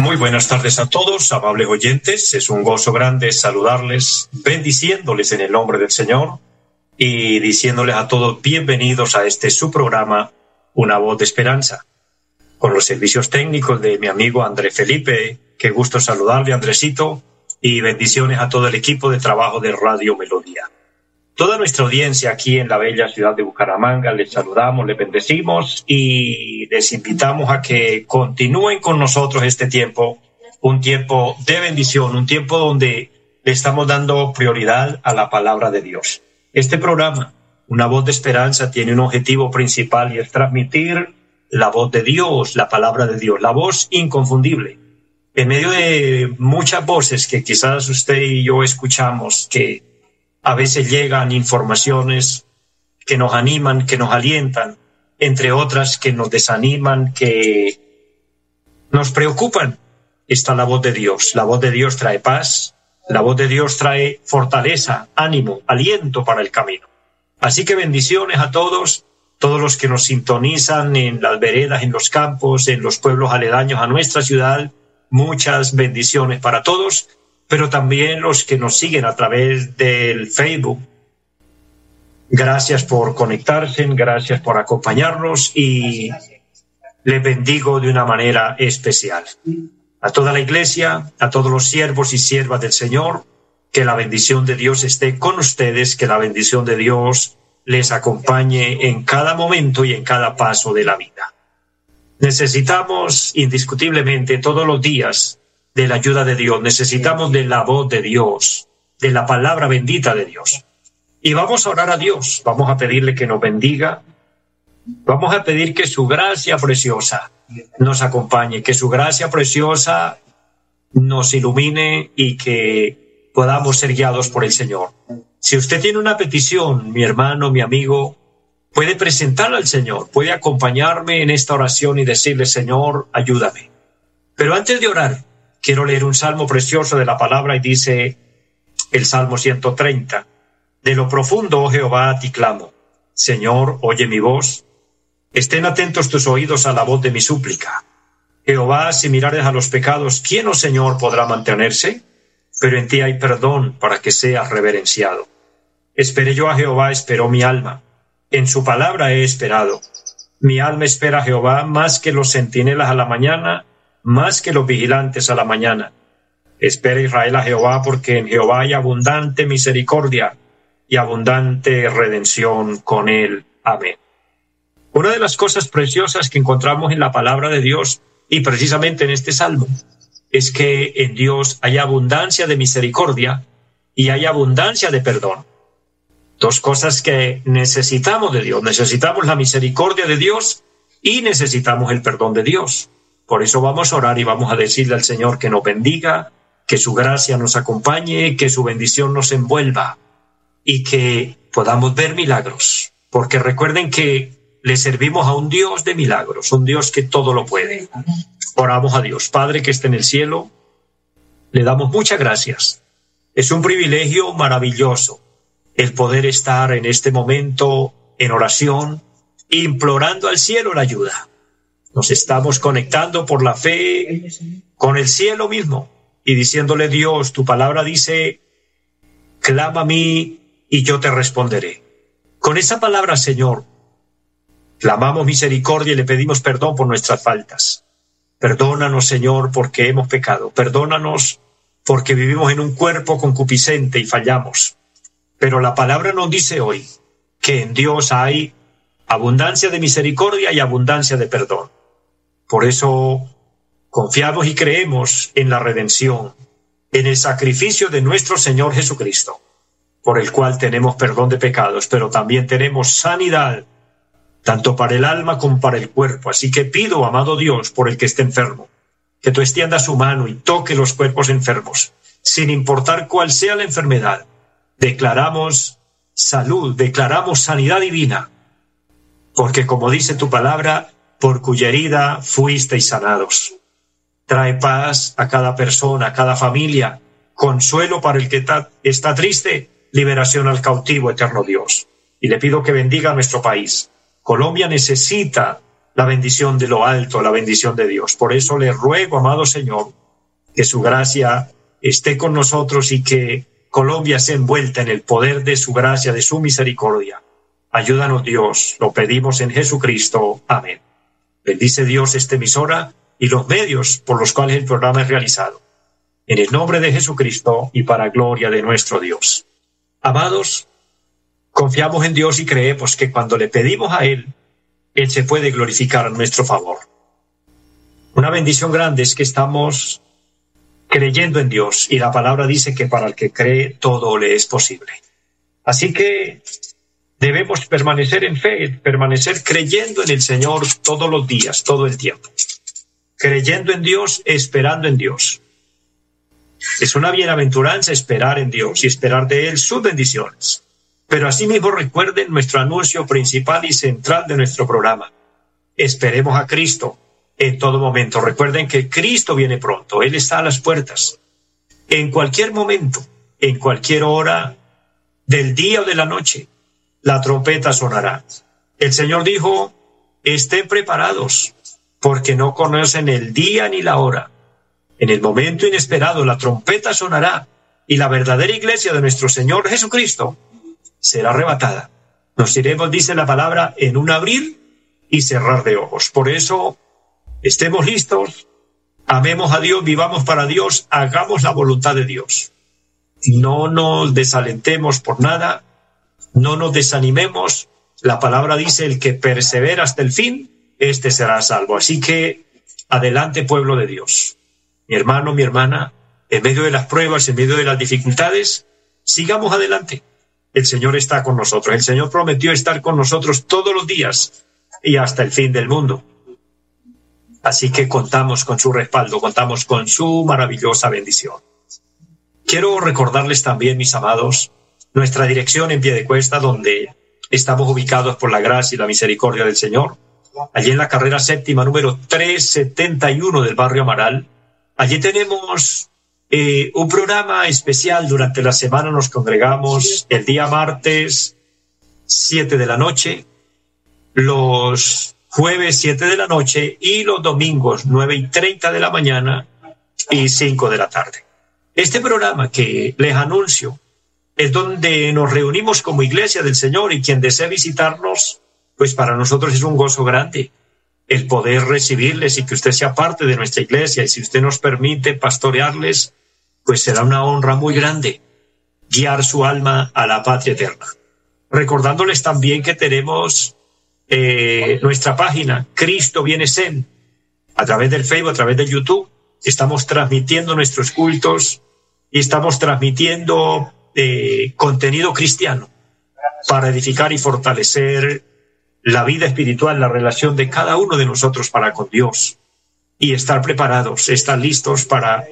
Muy buenas tardes a todos, amables oyentes. Es un gozo grande saludarles, bendiciéndoles en el nombre del Señor y diciéndoles a todos bienvenidos a este su programa, Una voz de esperanza. Con los servicios técnicos de mi amigo André Felipe, qué gusto saludarle, Andresito, y bendiciones a todo el equipo de trabajo de Radio Melodía. Toda nuestra audiencia aquí en la bella ciudad de Bucaramanga, les saludamos, les bendecimos y les invitamos a que continúen con nosotros este tiempo, un tiempo de bendición, un tiempo donde le estamos dando prioridad a la palabra de Dios. Este programa, Una voz de esperanza, tiene un objetivo principal y es transmitir la voz de Dios, la palabra de Dios, la voz inconfundible. En medio de muchas voces que quizás usted y yo escuchamos, que a veces llegan informaciones que nos animan, que nos alientan, entre otras que nos desaniman, que nos preocupan. Está la voz de Dios. La voz de Dios trae paz, la voz de Dios trae fortaleza, ánimo, aliento para el camino. Así que bendiciones a todos, todos los que nos sintonizan en las veredas, en los campos, en los pueblos aledaños a nuestra ciudad. Muchas bendiciones para todos pero también los que nos siguen a través del Facebook. Gracias por conectarse, gracias por acompañarnos y les bendigo de una manera especial. A toda la iglesia, a todos los siervos y siervas del Señor, que la bendición de Dios esté con ustedes, que la bendición de Dios les acompañe en cada momento y en cada paso de la vida. Necesitamos indiscutiblemente todos los días de la ayuda de Dios, necesitamos de la voz de Dios, de la palabra bendita de Dios. Y vamos a orar a Dios, vamos a pedirle que nos bendiga, vamos a pedir que su gracia preciosa nos acompañe, que su gracia preciosa nos ilumine y que podamos ser guiados por el Señor. Si usted tiene una petición, mi hermano, mi amigo, puede presentarla al Señor, puede acompañarme en esta oración y decirle, Señor, ayúdame. Pero antes de orar, quiero leer un salmo precioso de la palabra y dice el Salmo 130. De lo profundo, oh Jehová, a ti clamo. Señor, oye mi voz. Estén atentos tus oídos a la voz de mi súplica. Jehová, si mirares a los pecados, ¿quién, oh Señor, podrá mantenerse? Pero en ti hay perdón para que seas reverenciado. Esperé yo a Jehová, esperó mi alma. En su palabra he esperado. Mi alma espera a Jehová más que los centinelas a la mañana más que los vigilantes a la mañana. Espera Israel a Jehová, porque en Jehová hay abundante misericordia y abundante redención con él. Amén. Una de las cosas preciosas que encontramos en la palabra de Dios, y precisamente en este salmo, es que en Dios hay abundancia de misericordia y hay abundancia de perdón. Dos cosas que necesitamos de Dios. Necesitamos la misericordia de Dios y necesitamos el perdón de Dios. Por eso vamos a orar y vamos a decirle al Señor que nos bendiga, que su gracia nos acompañe, que su bendición nos envuelva y que podamos ver milagros. Porque recuerden que le servimos a un Dios de milagros, un Dios que todo lo puede. Oramos a Dios, Padre que está en el cielo, le damos muchas gracias. Es un privilegio maravilloso el poder estar en este momento en oración, implorando al cielo la ayuda. Nos estamos conectando por la fe con el cielo mismo y diciéndole Dios, tu palabra dice, clama a mí y yo te responderé. Con esa palabra, Señor, clamamos misericordia y le pedimos perdón por nuestras faltas. Perdónanos, Señor, porque hemos pecado. Perdónanos porque vivimos en un cuerpo concupiscente y fallamos. Pero la palabra nos dice hoy que en Dios hay abundancia de misericordia y abundancia de perdón. Por eso confiamos y creemos en la redención, en el sacrificio de nuestro Señor Jesucristo, por el cual tenemos perdón de pecados, pero también tenemos sanidad, tanto para el alma como para el cuerpo. Así que pido, amado Dios, por el que esté enfermo, que tú extiendas su mano y toque los cuerpos enfermos, sin importar cuál sea la enfermedad. Declaramos salud, declaramos sanidad divina, porque como dice tu palabra, por cuya herida fuisteis sanados. Trae paz a cada persona, a cada familia, consuelo para el que está triste, liberación al cautivo, eterno Dios. Y le pido que bendiga a nuestro país. Colombia necesita la bendición de lo alto, la bendición de Dios. Por eso le ruego, amado Señor, que su gracia esté con nosotros y que Colombia sea envuelta en el poder de su gracia, de su misericordia. Ayúdanos Dios, lo pedimos en Jesucristo. Amén. Bendice Dios esta emisora y los medios por los cuales el programa es realizado. En el nombre de Jesucristo y para gloria de nuestro Dios. Amados, confiamos en Dios y creemos que cuando le pedimos a Él, Él se puede glorificar a nuestro favor. Una bendición grande es que estamos creyendo en Dios y la palabra dice que para el que cree todo le es posible. Así que debemos permanecer en fe, permanecer creyendo en el Señor todos los días, todo el tiempo. Creyendo en Dios, esperando en Dios. Es una bienaventuranza esperar en Dios y esperar de Él sus bendiciones. Pero asimismo recuerden nuestro anuncio principal y central de nuestro programa. Esperemos a Cristo en todo momento. Recuerden que Cristo viene pronto, Él está a las puertas. En cualquier momento, en cualquier hora del día o de la noche, la trompeta sonará. El Señor dijo, estén preparados, porque no conocen el día ni la hora. En el momento inesperado la trompeta sonará y la verdadera iglesia de nuestro Señor Jesucristo será arrebatada. Nos iremos, dice la palabra, en un abrir y cerrar de ojos. Por eso, estemos listos, amemos a Dios, vivamos para Dios, hagamos la voluntad de Dios. No nos desalentemos por nada, no nos desanimemos. La palabra dice, el que persevera hasta el fin, este será salvo. Así que, adelante pueblo de Dios. Mi hermano, mi hermana, en medio de las pruebas, en medio de las dificultades, sigamos adelante. El Señor está con nosotros. El Señor prometió estar con nosotros todos los días y hasta el fin del mundo. Así que contamos con su respaldo, contamos con su maravillosa bendición. Quiero recordarles también, mis amados, nuestra dirección en pie de cuesta, donde estamos ubicados por la gracia y la misericordia del Señor. Allí en la carrera séptima número 371 del barrio Amaral. Allí tenemos eh, un programa especial durante la semana. Nos congregamos el día martes 7 de la noche, los jueves 7 de la noche y los domingos 9 y 30 de la mañana y 5 de la tarde. Este programa que les anuncio es donde nos reunimos como iglesia del Señor y quien desee visitarnos, pues para nosotros es un gozo grande el poder recibirles y que usted sea parte de nuestra iglesia y si usted nos permite pastorearles, pues será una honra muy grande guiar su alma a la patria eterna. Recordándoles también que tenemos eh, nuestra página, Cristo viene Sen, a través del Facebook, a través de YouTube, estamos transmitiendo nuestros cultos y estamos transmitiendo de contenido cristiano para edificar y fortalecer la vida espiritual, la relación de cada uno de nosotros para con Dios y estar preparados, estar listos para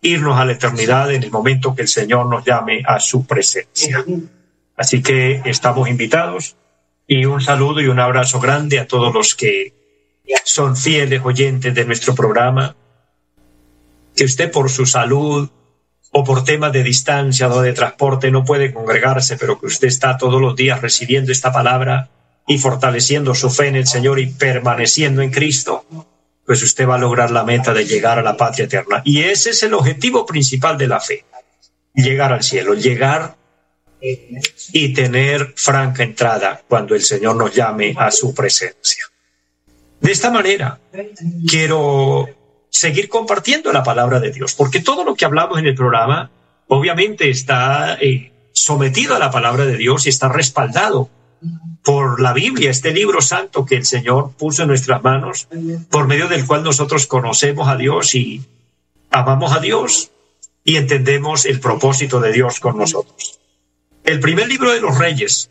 irnos a la eternidad en el momento que el Señor nos llame a su presencia. Así que estamos invitados y un saludo y un abrazo grande a todos los que son fieles oyentes de nuestro programa. Que usted por su salud, o por temas de distancia o de transporte no puede congregarse, pero que usted está todos los días recibiendo esta palabra y fortaleciendo su fe en el Señor y permaneciendo en Cristo, pues usted va a lograr la meta de llegar a la patria eterna. Y ese es el objetivo principal de la fe, llegar al cielo, llegar y tener franca entrada cuando el Señor nos llame a su presencia. De esta manera, quiero seguir compartiendo la palabra de Dios, porque todo lo que hablamos en el programa obviamente está eh, sometido a la palabra de Dios y está respaldado por la Biblia, este libro santo que el Señor puso en nuestras manos, por medio del cual nosotros conocemos a Dios y amamos a Dios y entendemos el propósito de Dios con nosotros. El primer libro de los reyes,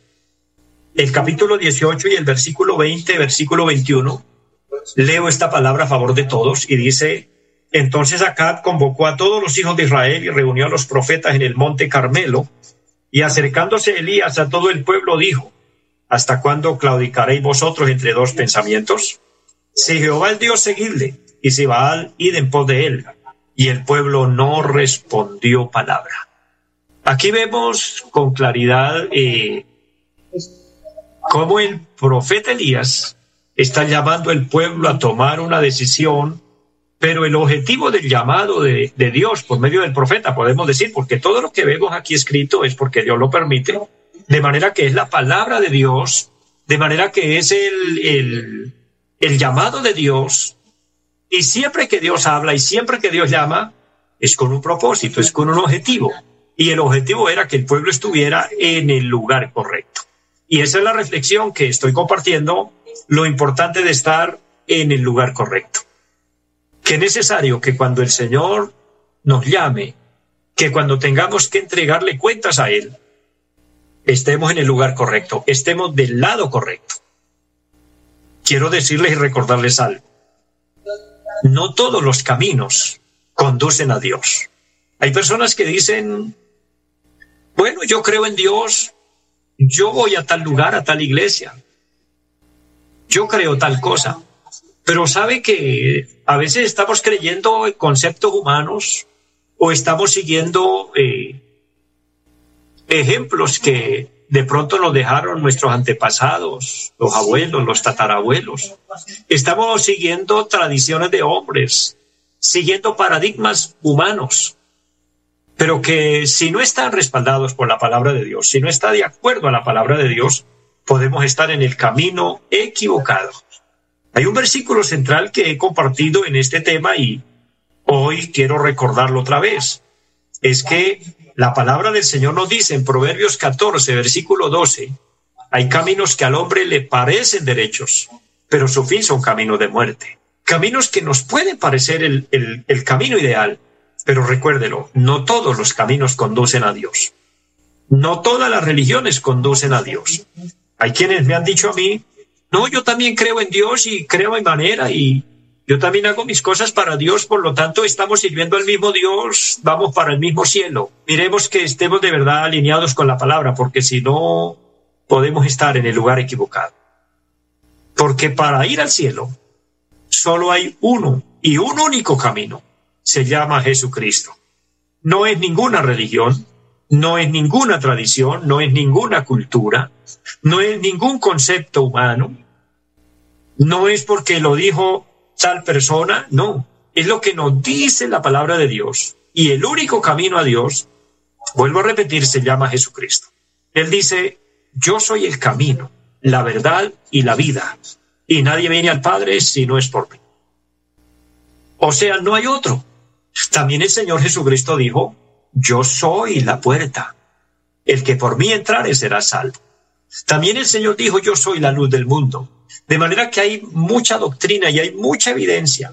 el capítulo 18 y el versículo 20, versículo 21, leo esta palabra a favor de todos y dice, Entonces Acab convocó a todos los hijos de Israel y reunió a los profetas en el monte Carmelo, y acercándose Elías a todo el pueblo dijo, ¿Hasta cuándo claudicaréis vosotros entre dos pensamientos? Si Jehová es Dios, seguidle, y si Baal, id en pos de él. Y el pueblo no respondió palabra. Aquí vemos con claridad eh, cómo el profeta Elías está llamando al pueblo a tomar una decisión, pero el objetivo del llamado de, de, Dios por medio del profeta, podemos decir, porque todo lo que vemos aquí escrito es porque Dios lo permite, de manera que es la palabra de Dios, de manera que es el, el, el llamado de Dios, y siempre que Dios habla y siempre que Dios llama, es con un propósito, es con un objetivo. Y el objetivo era que el pueblo estuviera en el lugar correcto. Y esa es la reflexión que estoy compartiendo, lo importante de estar en el lugar correcto. Que es necesario que cuando el Señor nos llame, que cuando tengamos que entregarle cuentas a Él, estemos en el lugar correcto, estemos del lado correcto. Quiero decirles y recordarles algo. No todos los caminos conducen a Dios. Hay personas que dicen, bueno, yo creo en Dios, yo voy a tal lugar, a tal iglesia, yo creo tal cosa, pero sabe que a veces estamos creyendo en conceptos humanos o estamos siguiendo eh, ejemplos que de pronto nos dejaron nuestros antepasados, los abuelos, los tatarabuelos. Estamos siguiendo tradiciones de hombres, siguiendo paradigmas humanos, pero que si no están respaldados por la palabra de Dios, si no está de acuerdo a la palabra de Dios, podemos estar en el camino equivocado. Hay un versículo central que he compartido en este tema y hoy quiero recordarlo otra vez. Es que la palabra del Señor nos dice en Proverbios 14, versículo 12, hay caminos que al hombre le parecen derechos, pero su fin son caminos de muerte. Caminos que nos pueden parecer el, el, el camino ideal, pero recuérdelo, no todos los caminos conducen a Dios. No todas las religiones conducen a Dios. Hay quienes me han dicho a mí, no, yo también creo en Dios y creo en manera y yo también hago mis cosas para Dios, por lo tanto estamos sirviendo al mismo Dios, vamos para el mismo cielo. Miremos que estemos de verdad alineados con la palabra, porque si no, podemos estar en el lugar equivocado. Porque para ir al cielo, solo hay uno y un único camino. Se llama Jesucristo. No es ninguna religión, no es ninguna tradición, no es ninguna cultura, no es ningún concepto humano, no es porque lo dijo tal persona, no. Es lo que nos dice la palabra de Dios. Y el único camino a Dios, vuelvo a repetir, se llama Jesucristo. Él dice, yo soy el camino, la verdad y la vida. Y nadie viene al Padre si no es por mí. O sea, no hay otro. También el Señor Jesucristo dijo, yo soy la puerta. El que por mí entrare será salvo. También el Señor dijo, yo soy la luz del mundo. De manera que hay mucha doctrina y hay mucha evidencia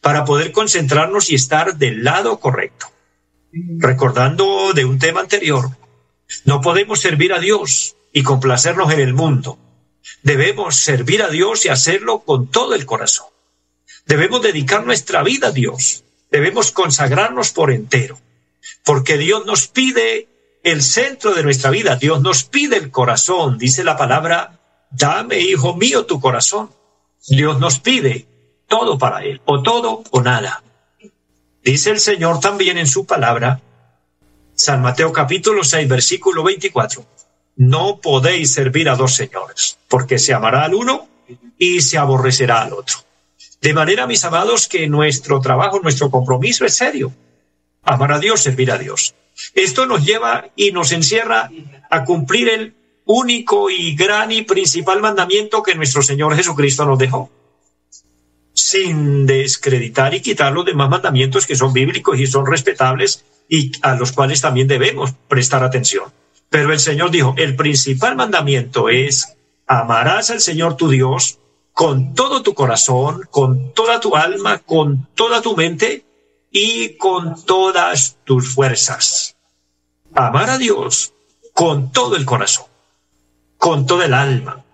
para poder concentrarnos y estar del lado correcto. Recordando de un tema anterior, no podemos servir a Dios y complacernos en el mundo. Debemos servir a Dios y hacerlo con todo el corazón. Debemos dedicar nuestra vida a Dios. Debemos consagrarnos por entero. Porque Dios nos pide el centro de nuestra vida. Dios nos pide el corazón. Dice la palabra dame, hijo mío, tu corazón. Dios nos pide todo para Él, o todo o nada. Dice el Señor también en su palabra, San Mateo capítulo 6, versículo 24, no podéis servir a dos señores, porque se amará al uno y se aborrecerá al otro. De manera, mis amados, que nuestro trabajo, nuestro compromiso es serio. Amar a Dios, servir a Dios. Esto nos lleva y nos encierra a cumplir el único y gran y principal mandamiento que nuestro Señor Jesucristo nos dejó, sin descreditar y quitar los demás mandamientos que son bíblicos y son respetables y a los cuales también debemos prestar atención. Pero el Señor dijo, el principal mandamiento es amarás al Señor tu Dios con todo tu corazón, con toda tu alma, con toda tu mente y con todas tus fuerzas. Amar a Dios con todo el corazón con toda el alma.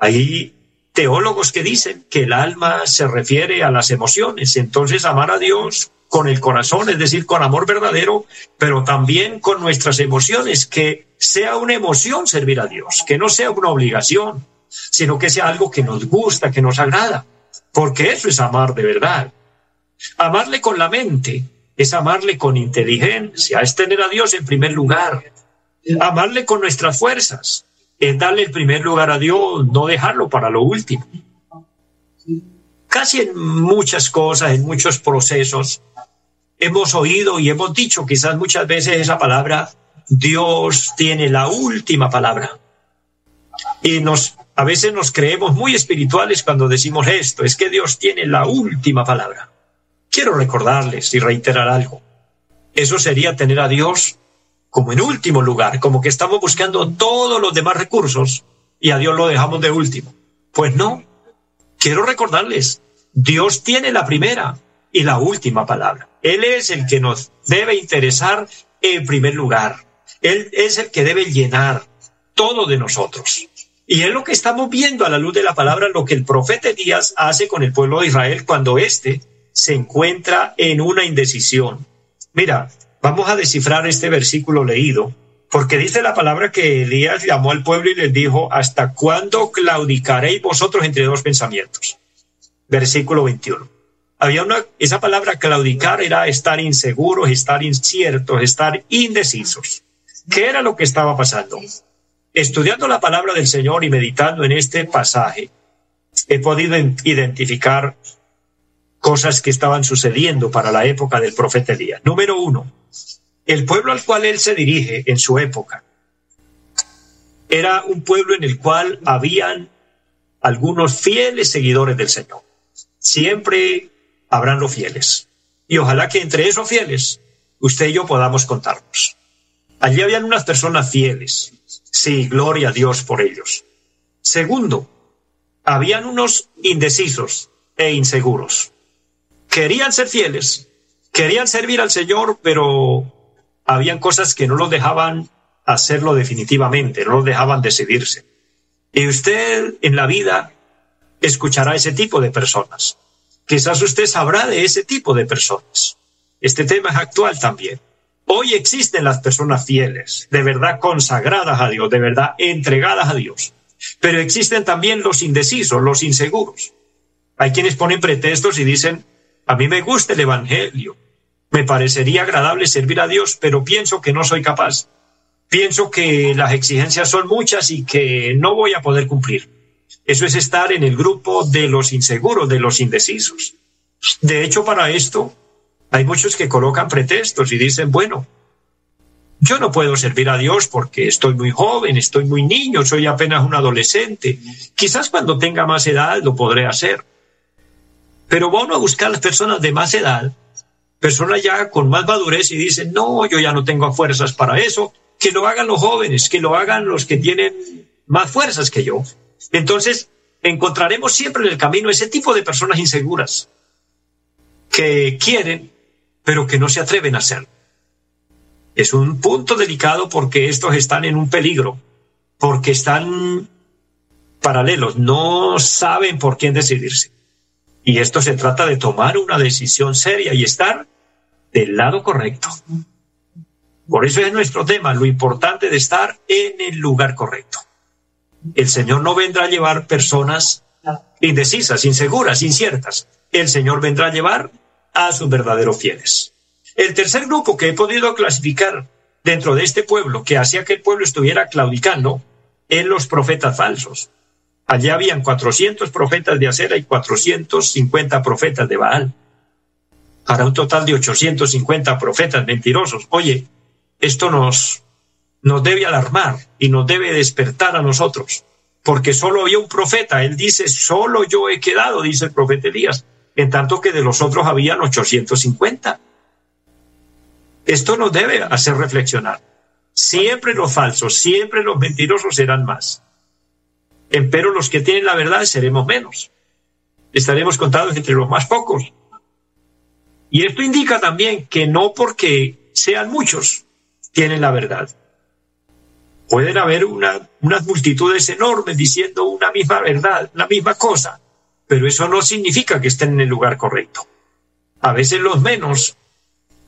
Ahí teólogos que dicen que el alma se refiere a las emociones. Entonces, amar a Dios con el corazón, es decir, con amor verdadero, pero también con nuestras emociones, que sea una emoción servir a Dios, que no sea una obligación, sino que sea algo que nos gusta, que nos agrada, porque eso es amar de verdad. Amarle con la mente es amarle con inteligencia, es tener a Dios en primer lugar. Amarle con nuestras fuerzas es darle el primer lugar a Dios, no dejarlo para lo último. Casi en muchas cosas, en muchos procesos, hemos oído y hemos dicho quizás muchas veces esa palabra, Dios tiene la última palabra. Y nos, a veces nos creemos muy espirituales cuando decimos esto, es que Dios tiene la última palabra. Quiero recordarles y reiterar algo. Eso sería tener a Dios como en último lugar, como que estamos buscando todos los demás recursos y a Dios lo dejamos de último. Pues no. Quiero recordarles, Dios tiene la primera y la última palabra. Él es el que nos debe interesar en primer lugar. Él es el que debe llenar todo de nosotros. Y es lo que estamos viendo a la luz de la palabra, lo que el profeta Díaz hace con el pueblo de Israel cuando éste se encuentra en una indecisión. Mira, vamos a descifrar este versículo leído, porque dice la palabra que Elías llamó al pueblo y les dijo, ¿hasta cuándo claudicaréis vosotros entre dos pensamientos? Versículo 21 había una, esa palabra claudicar era estar inseguros, estar inciertos, estar indecisos. ¿Qué era lo que estaba pasando? Estudiando la palabra del Señor y meditando en este pasaje, he podido identificar cosas que estaban sucediendo para la época del profeta Elías. Número uno, el pueblo al cual él se dirige en su época era un pueblo en el cual habían algunos fieles seguidores del Señor. Siempre habrán los fieles. Y ojalá que entre esos fieles usted y yo podamos contarnos. Allí habían unas personas fieles. Sí, gloria a Dios por ellos. Segundo, habían unos indecisos e inseguros. Querían ser fieles, querían servir al Señor, pero habían cosas que no los dejaban hacerlo definitivamente, no los dejaban decidirse. Y usted en la vida escuchará ese tipo de personas. Quizás usted sabrá de ese tipo de personas. Este tema es actual también. Hoy existen las personas fieles, de verdad consagradas a Dios, de verdad entregadas a Dios. Pero existen también los indecisos, los inseguros. Hay quienes ponen pretextos y dicen, a mí me gusta el Evangelio, me parecería agradable servir a Dios, pero pienso que no soy capaz. Pienso que las exigencias son muchas y que no voy a poder cumplir. Eso es estar en el grupo de los inseguros, de los indecisos. De hecho, para esto hay muchos que colocan pretextos y dicen, bueno, yo no puedo servir a Dios porque estoy muy joven, estoy muy niño, soy apenas un adolescente. Quizás cuando tenga más edad lo podré hacer. Pero vamos a buscar las personas de más edad, personas ya con más madurez y dicen, no, yo ya no tengo fuerzas para eso, que lo hagan los jóvenes, que lo hagan los que tienen más fuerzas que yo. Entonces, encontraremos siempre en el camino ese tipo de personas inseguras que quieren, pero que no se atreven a hacerlo. Es un punto delicado porque estos están en un peligro, porque están paralelos, no saben por quién decidirse. Y esto se trata de tomar una decisión seria y estar del lado correcto. Por eso es nuestro tema, lo importante de estar en el lugar correcto. El Señor no vendrá a llevar personas indecisas, inseguras, inciertas. El Señor vendrá a llevar a sus verdaderos fieles. El tercer grupo que he podido clasificar dentro de este pueblo, que hacía que el pueblo estuviera claudicando, es los profetas falsos. Allí habían 400 profetas de acera y 450 profetas de Baal. Para un total de 850 profetas mentirosos. Oye, esto nos nos debe alarmar y nos debe despertar a nosotros, porque solo había un profeta, él dice, solo yo he quedado, dice el profeta Elías, en tanto que de los otros habían 850. Esto nos debe hacer reflexionar. Siempre los falsos, siempre los mentirosos serán más. Pero los que tienen la verdad seremos menos. Estaremos contados entre los más pocos. Y esto indica también que no porque sean muchos tienen la verdad Pueden haber una, unas multitudes enormes diciendo una misma verdad, la misma cosa, pero eso no significa que estén en el lugar correcto. A veces los menos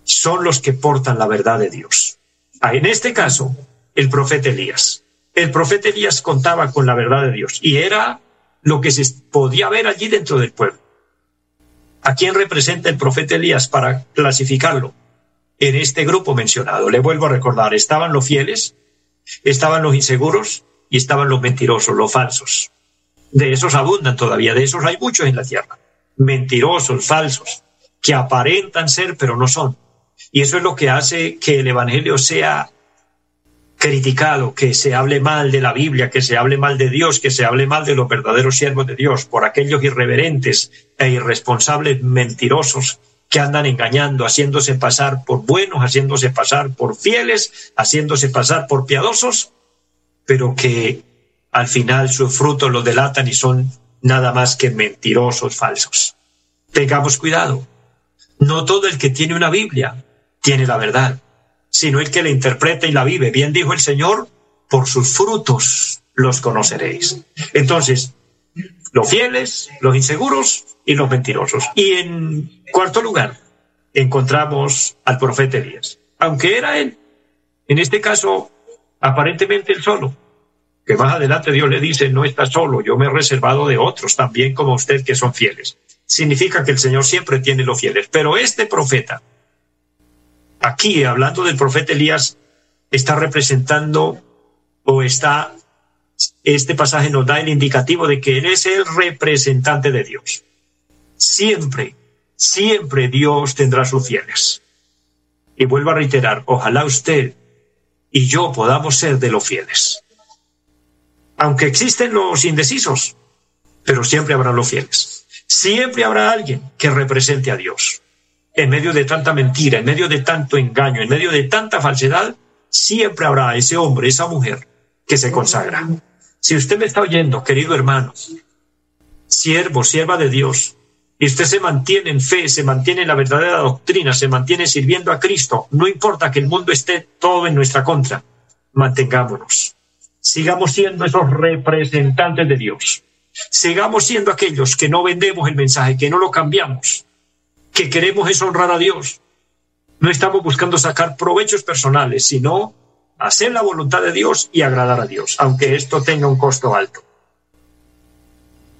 son los que portan la verdad de Dios. Ah, en este caso, el profeta Elías. El profeta Elías contaba con la verdad de Dios y era lo que se podía ver allí dentro del pueblo. ¿A quién representa el profeta Elías para clasificarlo? En este grupo mencionado, le vuelvo a recordar, estaban los fieles, estaban los inseguros y estaban los mentirosos, los falsos. De esos abundan todavía, de esos hay muchos en la tierra. Mentirosos, falsos, que aparentan ser pero no son. Y eso es lo que hace que el Evangelio sea criticado, que se hable mal de la Biblia, que se hable mal de Dios, que se hable mal de los verdaderos siervos de Dios, por aquellos irreverentes e irresponsables mentirosos que andan engañando, haciéndose pasar por buenos, haciéndose pasar por fieles, haciéndose pasar por piadosos, pero que al final sus frutos los delatan y son nada más que mentirosos falsos. Tengamos cuidado. No todo el que tiene una Biblia tiene la verdad, sino el que la interpreta y la vive. Bien dijo el Señor, por sus frutos los conoceréis. Entonces, los fieles, los inseguros y los mentirosos. Y en cuarto lugar, encontramos al profeta Elías, aunque era él, en este caso, aparentemente él solo, que más adelante Dios le dice, no está solo, yo me he reservado de otros también como usted que son fieles. Significa que el Señor siempre tiene los fieles, pero este profeta, aquí hablando del profeta Elías, está representando o está, este pasaje nos da el indicativo de que él es el representante de Dios. Siempre, siempre Dios tendrá sus fieles. Y vuelvo a reiterar, ojalá usted y yo podamos ser de los fieles aunque existen los indecisos, pero siempre habrá los fieles. Siempre habrá alguien que represente a Dios. En medio de tanta mentira, en medio de tanto engaño, en medio de tanta falsedad, siempre habrá ese hombre, esa mujer que se consagra. Si usted me está oyendo, querido hermano, siervo, sierva de Dios, y usted se mantiene en fe, se mantiene en la verdadera doctrina, se mantiene sirviendo a Cristo, no importa que el mundo esté todo en nuestra contra, mantengámonos sigamos siendo esos representantes de Dios. Sigamos siendo aquellos que no vendemos el mensaje, que no lo cambiamos, que queremos es honrar a Dios. No estamos buscando sacar provechos personales, sino hacer la voluntad de Dios y agradar a Dios, aunque esto tenga un costo alto.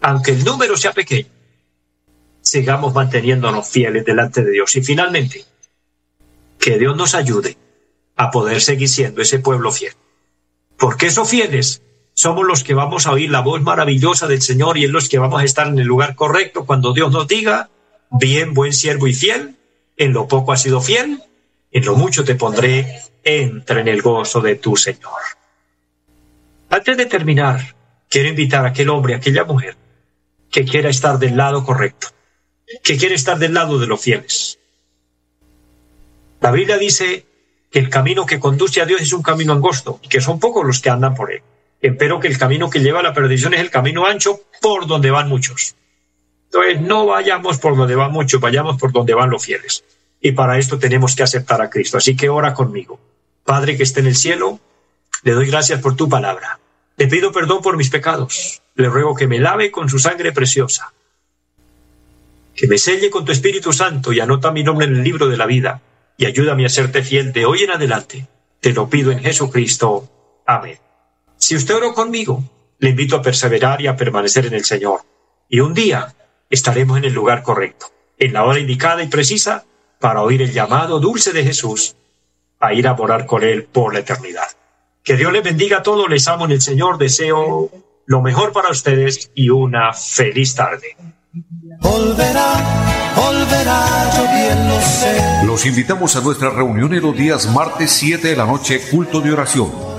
Aunque el número sea pequeño, sigamos manteniéndonos fieles delante de Dios. Y finalmente, que Dios nos ayude a poder seguir siendo ese pueblo fiel. Porque esos fieles somos los que vamos a oír la voz maravillosa del Señor y es los que vamos a estar en el lugar correcto cuando Dios nos diga, bien, buen siervo y fiel, en lo poco has sido fiel, en lo mucho te pondré, entra en el gozo de tu Señor. Antes de terminar, quiero invitar a aquel hombre, a aquella mujer, que quiera estar del lado correcto, que quiere estar del lado de los fieles. La Biblia dice que el camino que conduce a Dios es un camino angosto y que son pocos los que andan por él. Espero que el camino que lleva a la perdición es el camino ancho por donde van muchos. Entonces, no vayamos por donde van muchos, vayamos por donde van los fieles. Y para esto tenemos que aceptar a Cristo. Así que ora conmigo. Padre que esté en el cielo, le doy gracias por tu palabra. Le pido perdón por mis pecados. Le ruego que me lave con su sangre preciosa. Que me selle con tu Espíritu Santo y anota mi nombre en el libro de la vida y ayúdame a serte fiel de hoy en adelante. Te lo pido en Jesucristo. Amén. Si usted oró conmigo, le invito a perseverar y a permanecer en el Señor. Y un día estaremos en el lugar correcto, en la hora indicada y precisa, para oír el llamado dulce de Jesús a ir a morar con Él por la eternidad. Que Dios les bendiga a todos, les amo en el Señor, deseo lo mejor para ustedes y una feliz tarde. Los invitamos a nuestra reunión en los días martes 7 de la noche, culto de oración.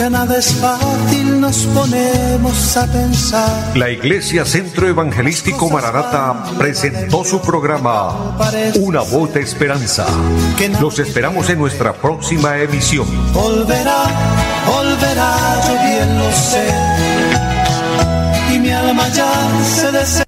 ya nada es fácil, nos ponemos a pensar. La Iglesia Centro Evangelístico Maranata presentó su programa Una voz de esperanza. Los esperamos en nuestra próxima emisión. Volverá, volverá, yo bien lo sé. Y mi alma ya se desea.